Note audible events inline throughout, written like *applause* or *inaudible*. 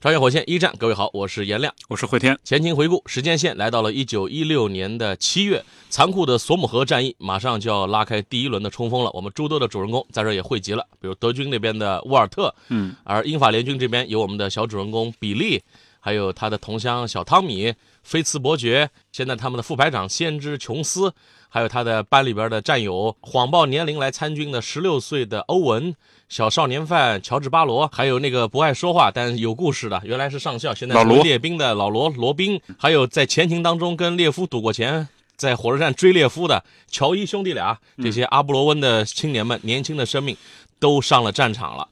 穿越火线一战，各位好，我是颜亮，我是慧天。前情回顾，时间线来到了一九一六年的七月，残酷的索姆河战役马上就要拉开第一轮的冲锋了。我们诸多的主人公在这也汇集了，比如德军那边的沃尔特，嗯，而英法联军这边有我们的小主人公比利，还有他的同乡小汤米、菲茨伯爵，现在他们的副排长先知琼斯，还有他的班里边的战友，谎报年龄来参军的十六岁的欧文。小少年犯乔治巴罗，还有那个不爱说话但有故事的，原来是上校，现在是列兵的老罗罗宾，还有在前庭当中跟列夫赌过钱，在火车站追列夫的乔伊兄弟俩，这些阿布罗温的青年们，年轻的生命都上了战场了。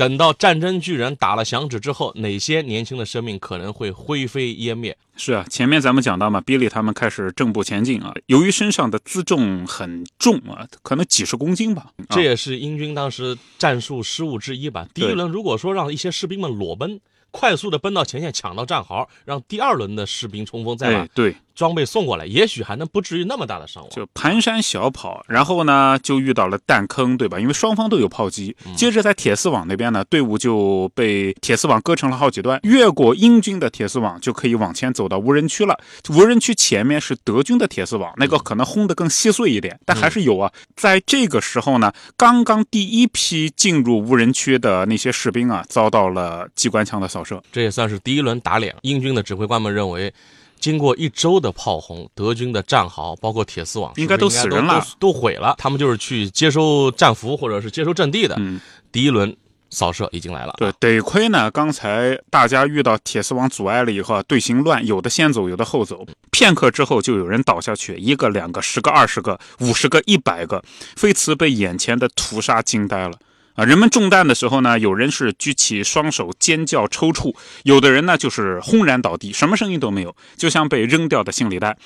等到战争巨人打了响指之后，哪些年轻的生命可能会灰飞烟灭？是啊，前面咱们讲到嘛，比利他们开始正步前进啊。由于身上的辎重很重啊，可能几十公斤吧，这也是英军当时战术失误之一吧。第一轮如果说让一些士兵们裸奔，快速的奔到前线抢到战壕，让第二轮的士兵冲锋，再把对。装备送过来，也许还能不至于那么大的伤亡。就蹒跚小跑，然后呢，就遇到了弹坑，对吧？因为双方都有炮击。接着在铁丝网那边呢，队伍就被铁丝网割成了好几段。越过英军的铁丝网，就可以往前走到无人区了。无人区前面是德军的铁丝网，那个可能轰得更稀碎一点，但还是有啊。在这个时候呢，刚刚第一批进入无人区的那些士兵啊，遭到了机关枪的扫射。这也算是第一轮打脸。英军的指挥官们认为。经过一周的炮轰，德军的战壕包括铁丝网应该都死人了，都毁了。他们就是去接收战俘或者是接收阵地的。嗯，第一轮扫射已经来了。对，得亏呢，刚才大家遇到铁丝网阻碍了以后，队形乱，有的先走，有的后走。片刻之后，就有人倒下去，一个、两个、十个、二十个、五十个、一百个。菲茨被眼前的屠杀惊呆了。啊，人们中弹的时候呢，有人是举起双手尖叫抽搐，有的人呢就是轰然倒地，什么声音都没有，就像被扔掉的行李袋。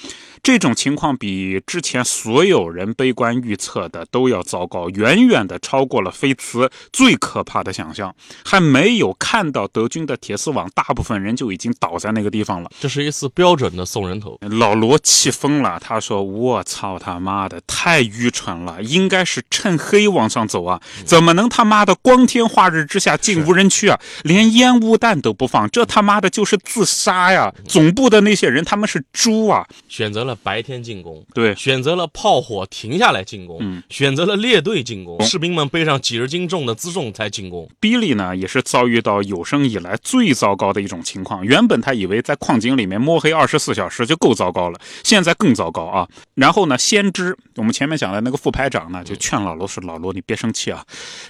这种情况比之前所有人悲观预测的都要糟糕，远远的超过了菲茨最可怕的想象。还没有看到德军的铁丝网，大部分人就已经倒在那个地方了。这是一次标准的送人头。老罗气疯了，他说：“我操他妈的，太愚蠢了！应该是趁黑往上走啊，怎么能他妈的光天化日之下进无人区啊？连烟雾弹都不放，这他妈的就是自杀呀！总部的那些人他们是猪啊，选择了。”白天进攻，对，选择了炮火停下来进攻，嗯，选择了列队进攻，士兵们背上几十斤重的辎重才进攻。比利呢，也是遭遇到有生以来最糟糕的一种情况。原本他以为在矿井里面摸黑二十四小时就够糟糕了，现在更糟糕啊！然后呢，先知我们前面讲的那个副排长呢，就劝老罗说：“老罗，你别生气啊，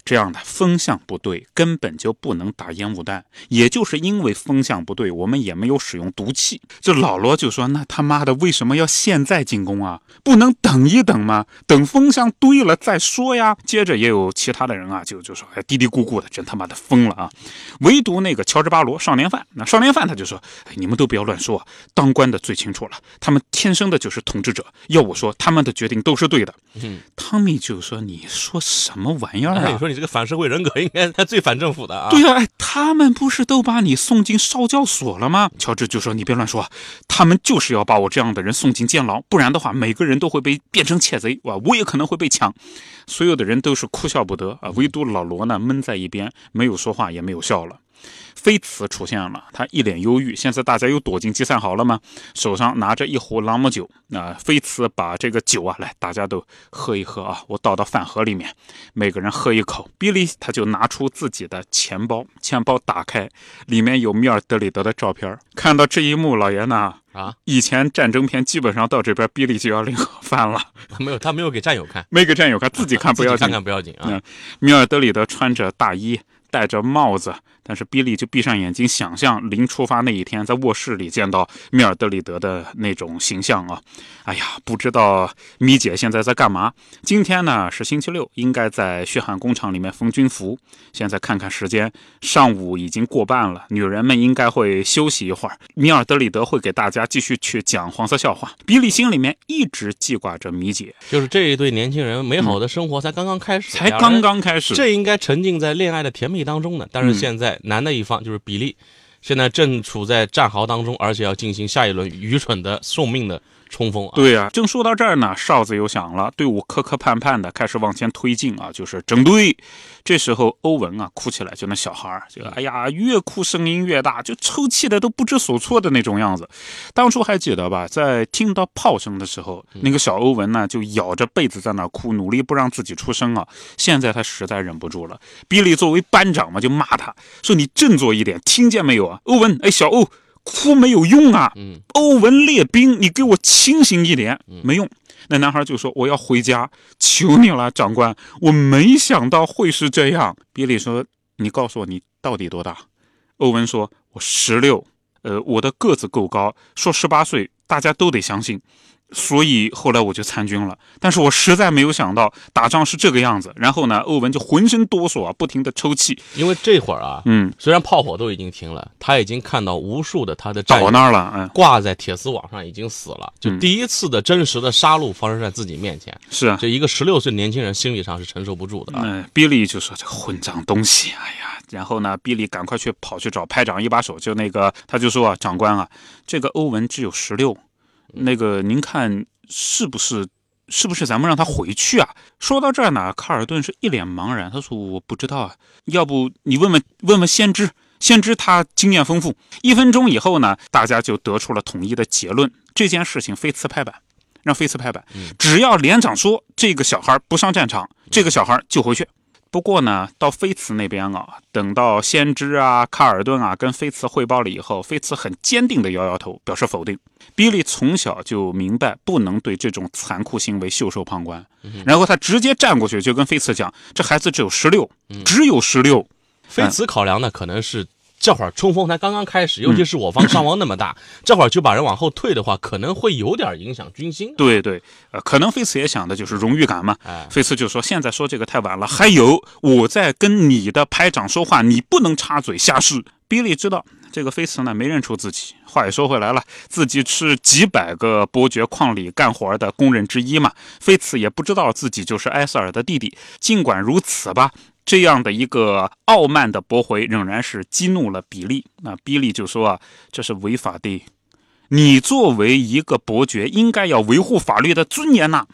这样的风向不对，根本就不能打烟雾弹。也就是因为风向不对，我们也没有使用毒气。”这老罗就说：“那他妈的为什么要？”现在进攻啊，不能等一等吗？等风向对了再说呀。接着也有其他的人啊，就就说，哎，嘀嘀咕咕的，真他妈的疯了啊！唯独那个乔治巴罗少年犯，那少年犯他就说，哎，你们都不要乱说，当官的最清楚了，他们天生的就是统治者。要我说，他们的决定都是对的。嗯，汤米就说，你说什么玩意儿啊？你说你这个反社会人格，应该他最反政府的啊。对呀，哎，他们不是都把你送进少教所了吗？乔治就说，你别乱说，他们就是要把我这样的人送进。监牢，不然的话，每个人都会被变成窃贼，哇！我也可能会被抢。所有的人都是哭笑不得啊，唯独老罗呢，闷在一边，没有说话，也没有笑了。菲茨出现了，他一脸忧郁。现在大家又躲进集散好了吗？手上拿着一壶朗姆酒。那菲茨把这个酒啊，来，大家都喝一喝啊，我倒到饭盒里面，每个人喝一口。比利他就拿出自己的钱包，钱包打开，里面有米尔德里德的照片。看到这一幕，老爷呢？啊，以前战争片基本上到这边，比利就要领盒饭了。*laughs* 没有，他没有给战友看，没给战友看，自己看 *laughs* 不要紧，看看不要紧啊。米尔德里德穿着大衣。戴着帽子。但是比利就闭上眼睛，想象临出发那一天在卧室里见到米尔德里德的那种形象啊！哎呀，不知道米姐现在在干嘛？今天呢是星期六，应该在血汗工厂里面缝军服。现在看看时间，上午已经过半了，女人们应该会休息一会儿。米尔德里德会给大家继续去讲黄色笑话。比利心里面一直记挂着米姐，就是这一对年轻人美好的生活才刚刚开始，才刚刚开始，这应该沉浸在恋爱的甜蜜当中呢。但是现在。男的一方就是比利，现在正处在战壕当中，而且要进行下一轮愚蠢的送命的。冲锋啊！对呀，正说到这儿呢，哨子又响了，队伍磕磕绊绊的开始往前推进啊，就是整队。这时候欧文啊哭起来，就那小孩儿，就哎呀，越哭声音越大，就抽泣的都不知所措的那种样子。当初还记得吧，在听到炮声的时候，那个小欧文呢就咬着被子在那哭，努力不让自己出声啊。现在他实在忍不住了，比利作为班长嘛，就骂他说：“你振作一点，听见没有啊，欧文？哎，小欧。”哭没有用啊！欧文列兵，你给我清醒一点，没用。那男孩就说：“我要回家，求你了，长官。”我没想到会是这样。比利说：“你告诉我，你到底多大？”欧文说：“我十六。呃，我的个子够高，说十八岁，大家都得相信。”所以后来我就参军了，但是我实在没有想到打仗是这个样子。然后呢，欧文就浑身哆嗦啊，不停的抽泣。因为这会儿啊，嗯，虽然炮火都已经停了，他已经看到无数的他的倒那儿了，嗯，挂在铁丝网上已经死了。就第一次的真实的杀戮发生在自己面前。是啊，这一个十六岁年轻人心理上是承受不住的。嗯，比利就说这个混账东西，哎呀，然后呢，比利赶快去跑去找排长一把手，就那个他就说啊，长官啊，这个欧文只有十六。那个，您看是不是，是不是咱们让他回去啊？说到这儿呢，卡尔顿是一脸茫然，他说：“我不知道啊，要不你问问问问先知，先知他经验丰富。”一分钟以后呢，大家就得出了统一的结论：这件事情非此拍板，让菲茨拍板，只要连长说这个小孩不上战场，这个小孩就回去。不过呢，到菲茨那边啊，等到先知啊、卡尔顿啊跟菲茨汇报了以后，菲茨很坚定地摇摇头，表示否定。比利从小就明白不能对这种残酷行为袖手旁观，然后他直接站过去就跟菲茨讲：“这孩子只有十六，只有十六。”菲茨考量的可能是。这会儿冲锋才刚刚开始，尤其是我方伤亡那么大，这会儿就把人往后退的话，可能会有点影响军心。对对，呃，可能菲茨也想的就是荣誉感嘛。哎，菲茨就说：“现在说这个太晚了。”还有，我在跟你的排长说话，你不能插嘴瞎试。比利知道这个菲茨呢没认出自己。话也说回来了，自己是几百个伯爵矿里干活的工人之一嘛。菲茨也不知道自己就是埃塞尔的弟弟。尽管如此吧。这样的一个傲慢的驳回，仍然是激怒了比利。那比利就说：“啊，这是违法的。你作为一个伯爵，应该要维护法律的尊严呐。”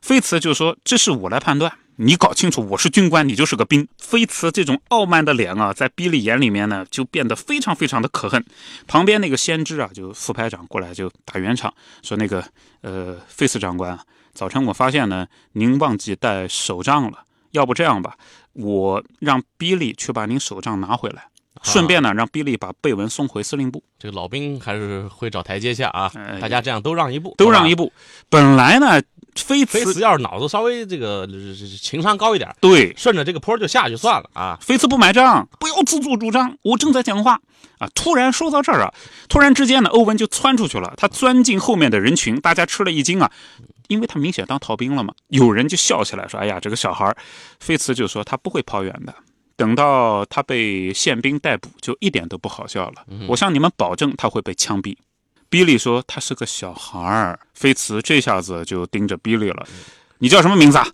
菲茨就说：“这是我来判断，你搞清楚，我是军官，你就是个兵。”菲茨这种傲慢的脸啊，在比利眼里面呢，就变得非常非常的可恨。旁边那个先知啊，就副排长过来就打圆场，说：“那个，呃，菲茨长官，早晨我发现呢，您忘记带手杖了。要不这样吧。”我让比利去把您手杖拿回来，顺便呢让比利把贝文送回司令部。这个老兵还是会找台阶下啊，大家这样都让一步，都让一步。本来呢，菲茨要是脑子稍微这个情商高一点，对，顺着这个坡就下去算了啊。菲茨不买账，不要自作主张，我正在讲话啊。突然说到这儿啊，突然之间呢，欧文就窜出去了，他钻进后面的人群，大家吃了一惊啊。因为他明显当逃兵了嘛，有人就笑起来说：“哎呀，这个小孩儿。”菲茨就说：“他不会跑远的。等到他被宪兵逮捕，就一点都不好笑了。我向你们保证，他会被枪毙。”比利说：“他是个小孩儿。”菲茨这下子就盯着比利了：“你叫什么名字？”啊？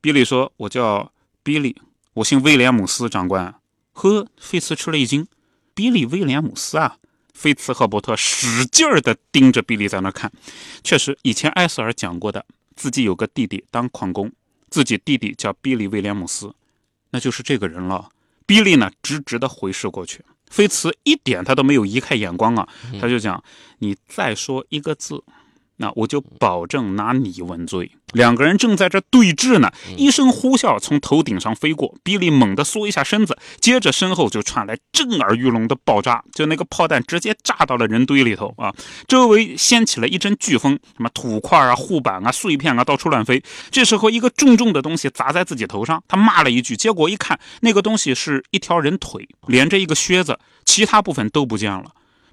比利说：“我叫比利，我姓威廉姆斯，长官。”呵，菲茨吃了一惊：“比利·威廉姆斯啊！”菲茨和伯特使劲儿地盯着比利在那看，确实，以前埃塞尔讲过的，自己有个弟弟当矿工，自己弟弟叫比利·威廉姆斯，那就是这个人了。比利呢，直直地回视过去，菲茨一点他都没有移开眼光啊，他就讲：“你再说一个字，那我就保证拿你问罪。两个人正在这对峙呢，一声呼啸从头顶上飞过，比利猛地缩一下身子，接着身后就传来震耳欲聋的爆炸，就那个炮弹直接炸到了人堆里头啊！周围掀起了一阵飓风，什么土块啊、护板啊、碎片啊到处乱飞。这时候，一个重重的东西砸在自己头上，他骂了一句，结果一看，那个东西是一条人腿连着一个靴子，其他部分都不见了。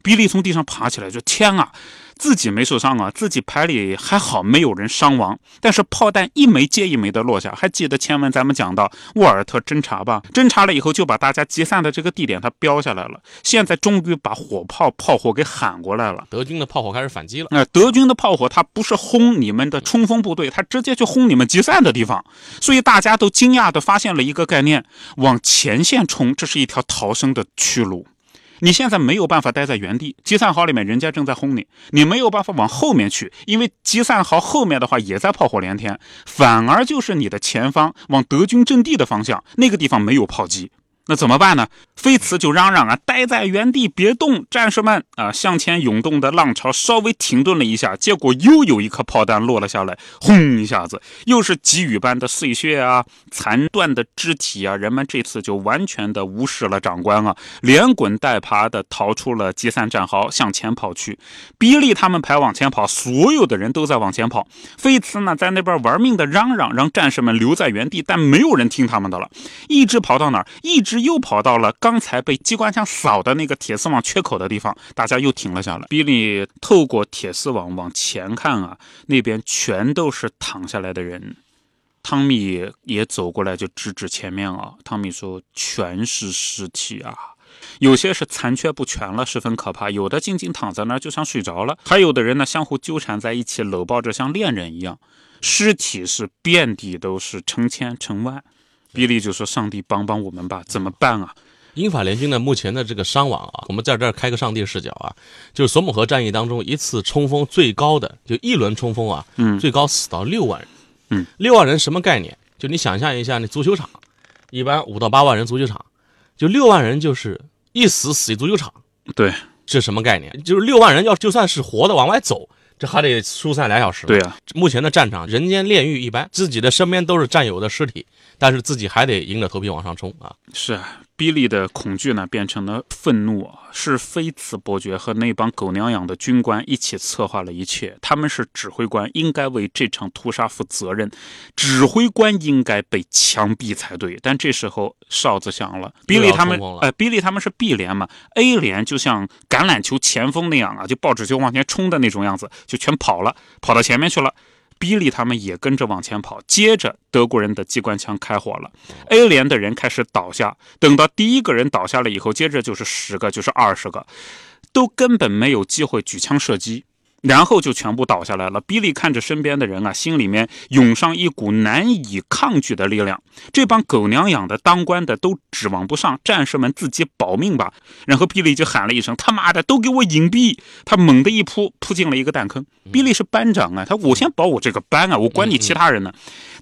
比利从地上爬起来，就天啊！自己没受伤啊，自己排里还好，没有人伤亡。但是炮弹一枚接一枚的落下，还记得前文咱们讲到沃尔特侦察吧？侦察了以后，就把大家集散的这个地点他标下来了。现在终于把火炮炮火给喊过来了，德军的炮火开始反击了。那德军的炮火，他不是轰你们的冲锋部队，他直接就轰你们集散的地方。所以大家都惊讶的发现了一个概念：往前线冲，这是一条逃生的去路。你现在没有办法待在原地，集散壕里面人家正在轰你，你没有办法往后面去，因为集散壕后面的话也在炮火连天，反而就是你的前方往德军阵地的方向，那个地方没有炮击。那怎么办呢？菲茨就嚷嚷啊，待在原地别动，战士们啊！向前涌动的浪潮稍微停顿了一下，结果又有一颗炮弹落了下来，轰一下子，又是急雨般的碎屑啊，残断的肢体啊！人们这次就完全的无视了长官啊，连滚带爬的逃出了集散战壕，向前跑去。比利他们排往前跑，所有的人都在往前跑。菲茨呢，在那边玩命的嚷嚷，让战士们留在原地，但没有人听他们的了，一直跑到哪儿，一直。又跑到了刚才被机关枪扫的那个铁丝网缺口的地方，大家又停了下来。比利透过铁丝网往前看啊，那边全都是躺下来的人。汤米也走过来就指指前面啊，汤米说：“全是尸体啊，有些是残缺不全了，十分可怕；有的静静躺在那儿，就像睡着了；还有的人呢，相互纠缠在一起，搂抱着，像恋人一样。尸体是遍地都是，成千成万。”比利就说：“上帝帮帮我们吧，怎么办啊？”英法联军呢，目前的这个伤亡啊，我们在这儿开个上帝视角啊，就是索姆河战役当中一次冲锋最高的，就一轮冲锋啊，嗯，最高死到六万人，嗯，六万人什么概念？就你想象一下，那足球场，一般五到八万人足球场，就六万人就是一死死一足球场，对，这什么概念？就是六万人要就算是活的往外走。这还得疏散两小时。对呀，目前的战场人间炼狱一般，自己的身边都是战友的尸体，但是自己还得硬着头皮往上冲啊！是啊。比利的恐惧呢，变成了愤怒。是菲茨伯爵和那帮狗娘养的军官一起策划了一切。他们是指挥官，应该为这场屠杀负责任。指挥官应该被枪毙才对。但这时候哨子响了，比利他们，呃，比利他们是 B 连嘛，A 连就像橄榄球前锋那样啊，就抱着球往前冲的那种样子，就全跑了，跑到前面去了。比利他们也跟着往前跑，接着德国人的机关枪开火了，A 连的人开始倒下。等到第一个人倒下了以后，接着就是十个，就是二十个，都根本没有机会举枪射击。然后就全部倒下来了。比利看着身边的人啊，心里面涌上一股难以抗拒的力量。这帮狗娘养的当官的都指望不上，战士们自己保命吧。然后比利就喊了一声：“他妈的，都给我隐蔽！”他猛地一扑，扑进了一个弹坑。比利是班长啊，他我先保我这个班啊，我管你其他人呢。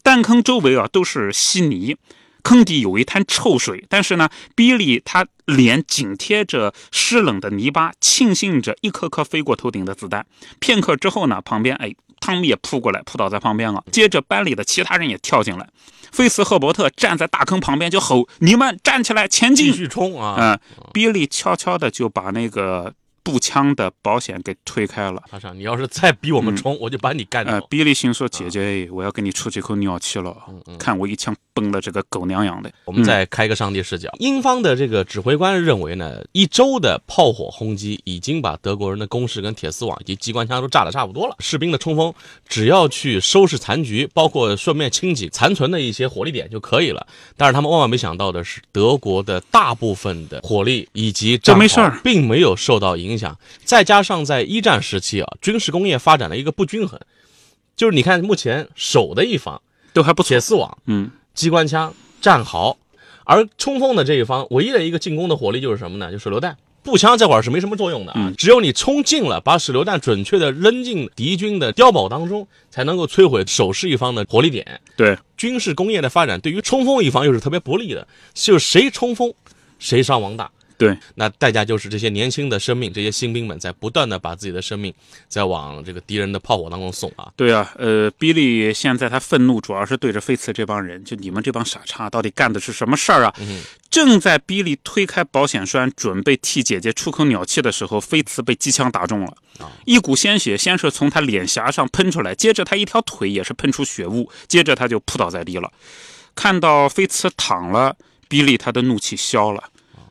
弹坑周围啊都是稀泥。坑底有一滩臭水，但是呢，比利他脸紧贴着湿冷的泥巴，庆幸着一颗颗飞过头顶的子弹。片刻之后呢，旁边哎，汤米也扑过来，扑倒在旁边了。接着班里的其他人也跳进来，菲茨赫伯特站在大坑旁边就吼：“你们站起来，前进，继续冲啊！”嗯，比利悄悄的就把那个。步枪的保险给推开了。他说：“你要是再逼我们冲，我就把你干掉。”比利心说：“姐姐，我要给你出这口鸟气了，看我一枪崩了这个狗娘养的。”我们再开个上帝视角。英方的这个指挥官认为呢，一周的炮火轰击已经把德国人的工事跟铁丝网以及机关枪都炸得差不多了。士兵的冲锋只要去收拾残局，包括顺便清洗残存的一些火力点就可以了。但是他们万万没想到的是，德国的大部分的火力以及这没事儿，并没有受到影。影响，再加上在一战时期啊，军事工业发展的一个不均衡，就是你看目前守的一方都还不铁丝网，嗯，机关枪、战壕，而冲锋的这一方唯一的一个进攻的火力就是什么呢？就手榴弹、步枪这会儿是没什么作用的啊，只有你冲进了，把手榴弹准确的扔进敌军的碉堡当中，才能够摧毁守势一方的火力点。对，军事工业的发展对于冲锋一方又是特别不利的，就谁冲锋谁伤亡大。对，那代价就是这些年轻的生命，这些新兵们在不断的把自己的生命在往这个敌人的炮火当中送啊。对啊，呃，比利现在他愤怒主要是对着菲茨这帮人，就你们这帮傻叉，到底干的是什么事儿啊？嗯正在比利推开保险栓，准备替姐姐出口鸟气的时候，菲茨被机枪打中了，啊一股鲜血先是从他脸颊上喷出来，接着他一条腿也是喷出血雾，接着他就扑倒在地了。看到菲茨躺了，比利他的怒气消了。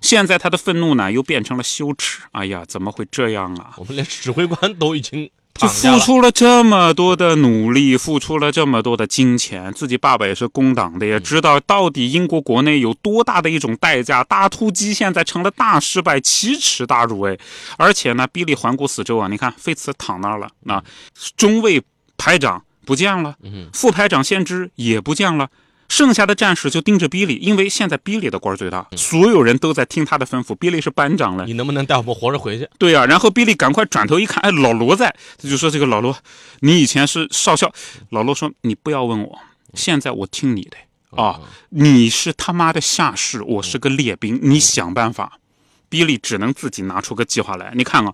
现在他的愤怒呢，又变成了羞耻。哎呀，怎么会这样啊？我们连指挥官都已经就。付出了这么多的努力，付出了这么多的金钱，自己爸爸也是工党的，也知道到底英国国内有多大的一种代价。大突击现在成了大失败，奇耻大辱哎！而且呢，比利环顾四周啊，你看菲茨躺那儿了，那中尉排长不见了，嗯副排长先知也不见了。剩下的战士就盯着比利，因为现在比利的官儿最大，所有人都在听他的吩咐。比利是班长了，你能不能带我们活着回去？对呀、然后比利赶快转头一看，哎，老罗在，他就说：“这个老罗，你以前是少校。”老罗说：“你不要问我，现在我听你的啊，你是他妈的下士，我是个列兵，你想办法。”比利只能自己拿出个计划来。你看啊，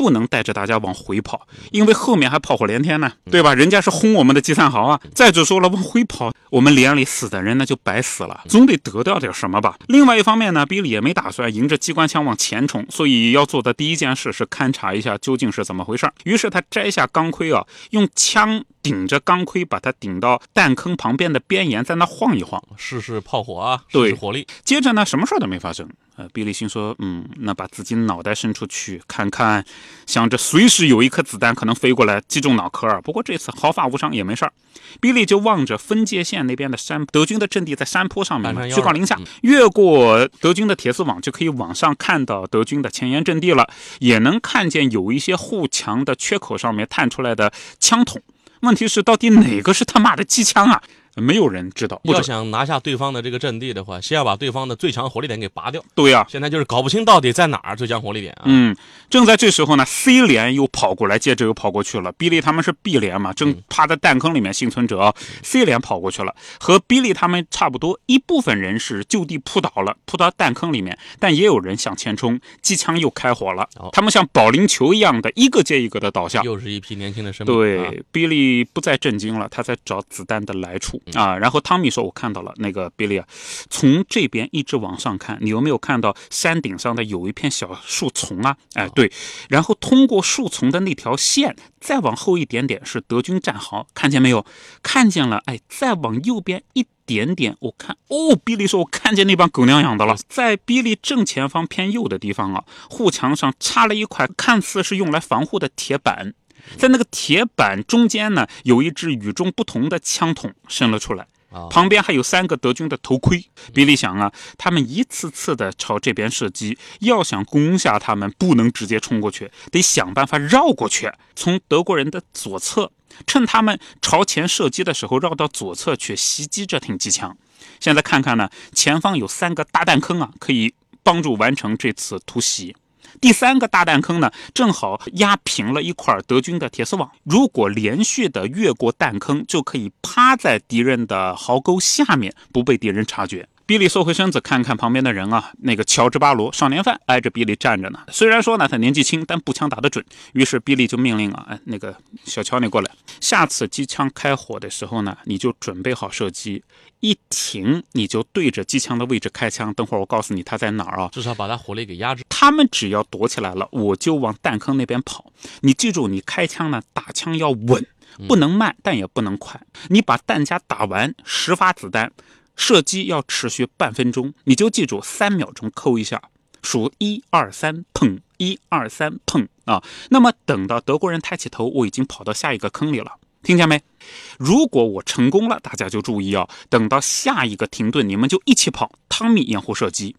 不能带着大家往回跑，因为后面还炮火连天呢，对吧？人家是轰我们的集散壕啊。再者说了，往回跑，我们连里死的人那就白死了，总得得到点什么吧。另外一方面呢，比利也没打算迎着机关枪往前冲，所以要做的第一件事是勘察一下究竟是怎么回事儿。于是他摘下钢盔啊，用枪顶着钢盔，把它顶到弹坑旁边的边沿，在那晃一晃。试试炮火啊，试对试火力。接着呢，什么事儿都没发生。呃，比利心说，嗯，那把自己脑袋伸出去看看，想着随时有一颗子弹可能飞过来击中脑壳儿。不过这次毫发无伤，也没事儿。比利就望着分界线那边的山，德军的阵地在山坡上面居高临下嗯，越过德军的铁丝网就可以往上看到德军的前沿阵地了，也能看见有一些护墙的缺口上面探出来的枪筒。问题是，到底哪个是他妈的机枪啊？没有人知道。要。想拿下对方的这个阵地的话，先要把对方的最强火力点给拔掉。对呀、现在就是搞不清到底在哪儿最强火力点啊。嗯，正在这时候呢，C 连又跑过来，接着又跑过去了。比利他们是 B 连嘛，正趴在弹坑里面幸存者啊。C 连跑过去了，和比利他们差不多。一部分人是就地扑倒了，扑到弹坑里面，但也有人向前冲，机枪又开火了哦。他们像保龄球一样的一个接一个的倒下。又是一批年轻的生命。啊，对，比利不再震惊了，他在找子弹的来处啊。然后汤米说：“我看到了，那个比利啊，从这边一直往上看，你有没有看到山顶上的有一片小树丛啊？哎，对，然后通过树丛的那条线，再往后一点点是德军战壕，看见没有？看见了，哎，再往右边一。”点点，我看哦，比利说：“我看见那帮狗娘养的了，在比利正前方偏右的地方啊，护墙上插了一块看似是用来防护的铁板，在那个铁板中间呢，有一支与众不同的枪筒伸了出来。啊，旁边还有三个德军的头盔。比利想啊，他们一次次的朝这边射击，要想攻下他们，不能直接冲过去，得想办法绕过去，从德国人的左侧，趁他们朝前射击的时候，绕到左侧去袭击这挺机枪。现在看看呢，前方有三个大弹坑啊，可以帮助完成这次突袭。第三个大弹坑呢，正好压平了一块德军的铁丝网。如果连续的越过弹坑，就可以趴在敌人的壕沟下面，不被敌人察觉。比利缩回身子，看看旁边的人啊，那个乔治巴罗少年犯挨着比利站着呢。虽然说呢他年纪轻，但步枪打得准。于是比利就命令啊，哎，那个小乔你过来，下次机枪开火的时候呢，你就准备好射击，一停你就对着机枪的位置开枪。等会儿我告诉你他在哪儿啊。至少把他火力给压制。他们只要躲起来了，我就往弹坑那边跑。你记住，你开枪呢，打枪要稳，不能慢，但也不能快。你把弹夹打完，十发子弹，射击要持续半分钟。你就记住，三秒钟扣一下，数一二三，砰！一二三，砰！啊，那么等到德国人抬起头，我已经跑到下一个坑里了。听见没？如果我成功了，大家就注意啊！等到下一个停顿，你们就一起跑，汤米掩护射击。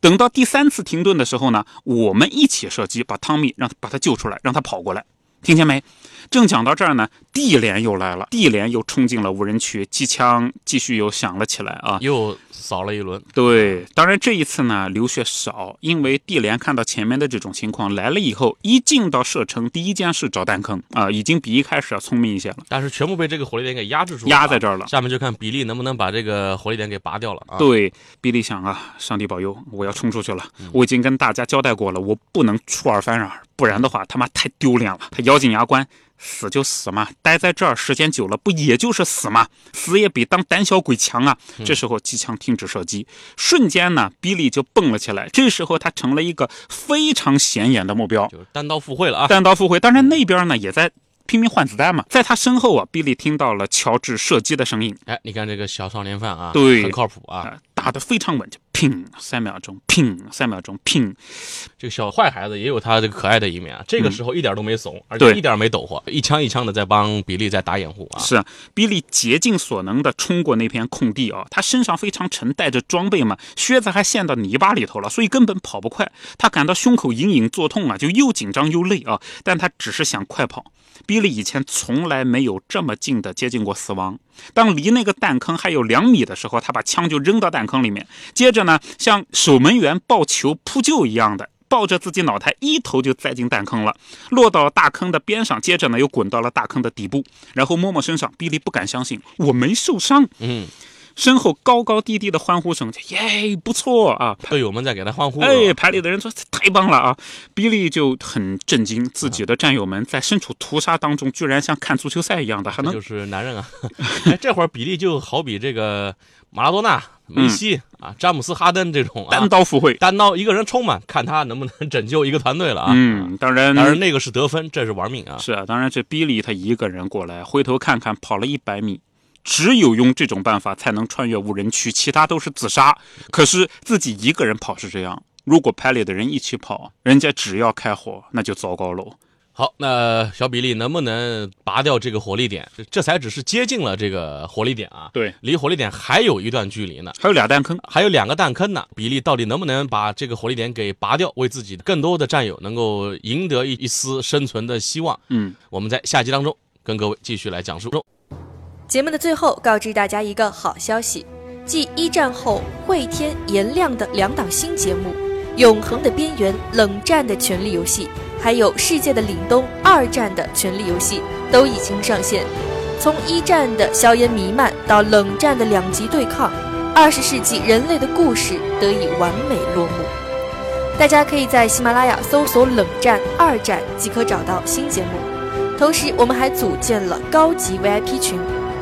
等到第三次停顿的时候呢，我们一起射击，把汤米让把他救出来，让他跑过来。听见没？正讲到这儿呢，地连又来了，地连又冲进了无人区，机枪继续又响了起来啊！又扫了一轮。对，当然这一次呢流血少，因为地连看到前面的这种情况来了以后，一进到射程，第一件事找弹坑啊，已经比一开始要聪明一些了。但是全部被这个火力点给压制住，压在这儿了。下面就看比利能不能把这个火力点给拔掉了啊！对，比利想啊，上帝保佑，我要冲出去了。我已经跟大家交代过了，我不能出尔反尔，不然的话他妈太丢脸了。他咬紧牙关。死就死嘛，待在这儿时间久了，不也就是死嘛？死也比当胆小鬼强啊！这时候机枪停止射击，瞬间呢，比利就蹦了起来。这时候他成了一个非常显眼的目标，就是单刀赴会了啊！单刀赴会，当然那边呢也在。拼命换子弹嘛，在他身后啊，比利听到了乔治射击的声音。哎，你看这个小少年犯啊，对，很靠谱啊，打得非常稳，就拼三秒钟，拼三秒钟，拼。这个小坏孩子也有他这个可爱的一面啊，这个时候一点都没怂，而且一点没抖活，一枪一枪的在帮比利在打掩护啊。是啊，比利竭尽所能的冲过那片空地啊，他身上非常沉，带着装备嘛，靴子还陷到泥巴里头了，所以根本跑不快。他感到胸口隐隐作痛啊，就又紧张又累啊，但他只是想快跑。比利以前从来没有这么近的接近过死亡。当离那个弹坑还有两米的时候，他把枪就扔到弹坑里面，接着呢，像守门员抱球扑救一样的抱着自己脑袋，一头就栽进弹坑了，落到了大坑的边上。接着呢，又滚到了大坑的底部，然后摸摸身上，比利不敢相信，我没受伤。嗯。身后高高低低的欢呼声，耶，不错啊！队友们在给他欢呼。哎，排里的人说太棒了啊！比利就很震惊，自己的战友们在身处屠杀当中，居然像看足球赛一样的，还能就是男人啊！*laughs* 哎，这会儿比利就好比这个马拉多纳、梅西啊、詹姆斯、哈登这种单刀赴会，单刀一个人冲嘛，看他能不能拯救一个团队了啊！嗯，当然，当然那个是得分，这是玩命啊！是啊，当然这比利他一个人过来，回头看看，跑了一百米。只有用这种办法才能穿越无人区，其他都是自杀。可是自己一个人跑是这样，如果排里的人一起跑，人家只要开火，那就糟糕喽。好，那小比利能不能拔掉这个火力点？这才只是接近了这个火力点啊。对，离火力点还有一段距离呢，还有俩弹坑，还有两个弹坑呢。比利到底能不能把这个火力点给拔掉，为自己更多的战友能够赢得一一丝生存的希望？嗯，我们在下集当中跟各位继续来讲述。节目的最后，告知大家一个好消息：继一战后会天颜亮的两档新节目《永恒的边缘》《冷战的权力游戏》，还有《世界的凛冬》二战的权力游戏都已经上线。从一战的硝烟弥漫到冷战的两极对抗，二十世纪人类的故事得以完美落幕。大家可以在喜马拉雅搜索“冷战二战”即可找到新节目。同时，我们还组建了高级 VIP 群。